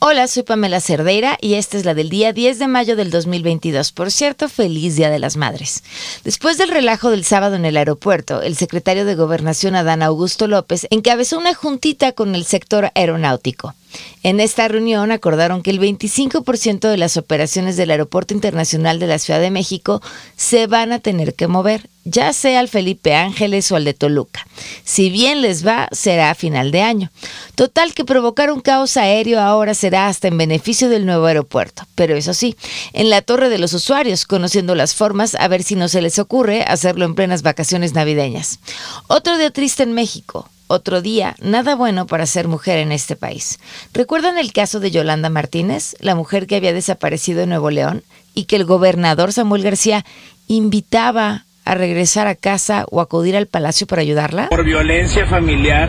Hola, soy Pamela Cerdeira y esta es la del día 10 de mayo del 2022. Por cierto, feliz Día de las Madres. Después del relajo del sábado en el aeropuerto, el secretario de Gobernación Adán Augusto López encabezó una juntita con el sector aeronáutico. En esta reunión acordaron que el 25% de las operaciones del Aeropuerto Internacional de la Ciudad de México se van a tener que mover, ya sea al Felipe Ángeles o al de Toluca. Si bien les va, será a final de año. Total que provocar un caos aéreo ahora será hasta en beneficio del nuevo aeropuerto. Pero eso sí, en la torre de los usuarios, conociendo las formas, a ver si no se les ocurre hacerlo en plenas vacaciones navideñas. Otro día triste en México. Otro día, nada bueno para ser mujer en este país. ¿Recuerdan el caso de Yolanda Martínez, la mujer que había desaparecido en Nuevo León y que el gobernador Samuel García invitaba a regresar a casa o acudir al palacio para ayudarla? Por violencia familiar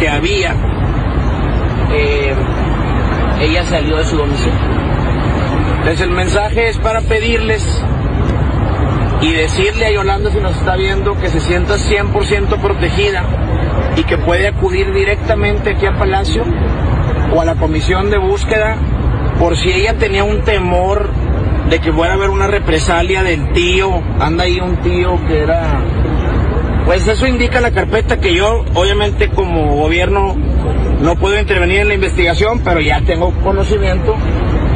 que había, eh, ella salió de su domicilio. Entonces el mensaje es para pedirles y decirle a Yolanda si nos está viendo que se sienta 100% protegida y que puede acudir directamente aquí a Palacio o a la comisión de búsqueda por si ella tenía un temor de que fuera a haber una represalia del tío, anda ahí un tío que era... Pues eso indica la carpeta que yo, obviamente como gobierno, no puedo intervenir en la investigación, pero ya tengo conocimiento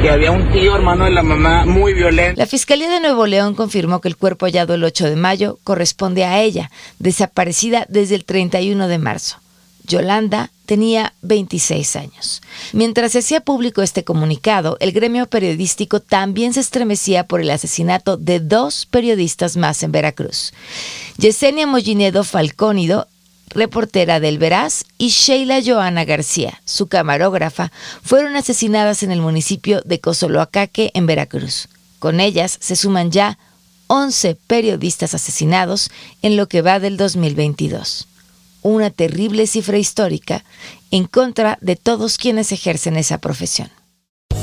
había un tío hermano de la mamá muy violento. La Fiscalía de Nuevo León confirmó que el cuerpo hallado el 8 de mayo corresponde a ella, desaparecida desde el 31 de marzo. Yolanda tenía 26 años. Mientras se hacía público este comunicado, el gremio periodístico también se estremecía por el asesinato de dos periodistas más en Veracruz. Yesenia Mollinedo Falcónido reportera del Veraz, y Sheila Joana García, su camarógrafa, fueron asesinadas en el municipio de Cozoloacaque, en Veracruz. Con ellas se suman ya 11 periodistas asesinados en lo que va del 2022. Una terrible cifra histórica en contra de todos quienes ejercen esa profesión.